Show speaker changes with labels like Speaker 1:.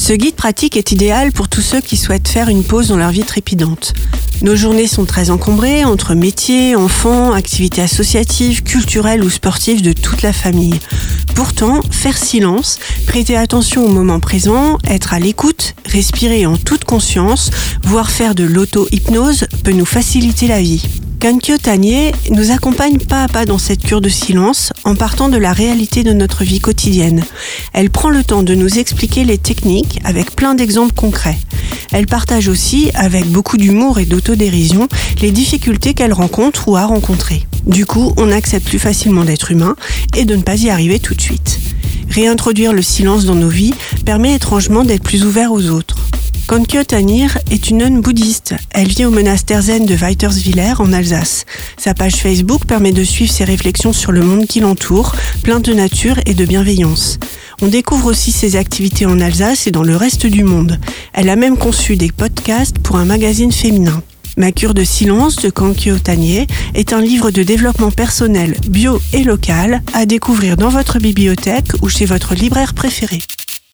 Speaker 1: Ce guide pratique est idéal pour tous ceux qui souhaitent faire une pause dans leur vie trépidante. Nos journées sont très encombrées entre métiers, enfants, activités associatives, culturelles ou sportives de toute la famille. Pourtant, faire silence, prêter attention au moment présent, être à l'écoute, respirer en toute conscience, voire faire de l'auto-hypnose peut nous faciliter la vie. Kankyo Tanier nous accompagne pas à pas dans cette cure de silence en partant de la réalité de notre vie quotidienne. Elle prend le temps de nous expliquer les techniques avec plein d'exemples concrets. Elle partage aussi, avec beaucoup d'humour et d'autodérision, les difficultés qu'elle rencontre ou a rencontrées. Du coup, on accepte plus facilement d'être humain et de ne pas y arriver tout de suite. Réintroduire le silence dans nos vies permet étrangement d'être plus ouvert aux autres. Kankyo Tanir est une nonne bouddhiste. Elle vit au monastère zen de Weiterswiller en Alsace. Sa page Facebook permet de suivre ses réflexions sur le monde qui l'entoure, plein de nature et de bienveillance. On découvre aussi ses activités en Alsace et dans le reste du monde. Elle a même conçu des podcasts pour un magazine féminin. Ma cure de silence de Kankyo Tanier est un livre de développement personnel bio et local à découvrir dans votre bibliothèque ou chez votre libraire préféré.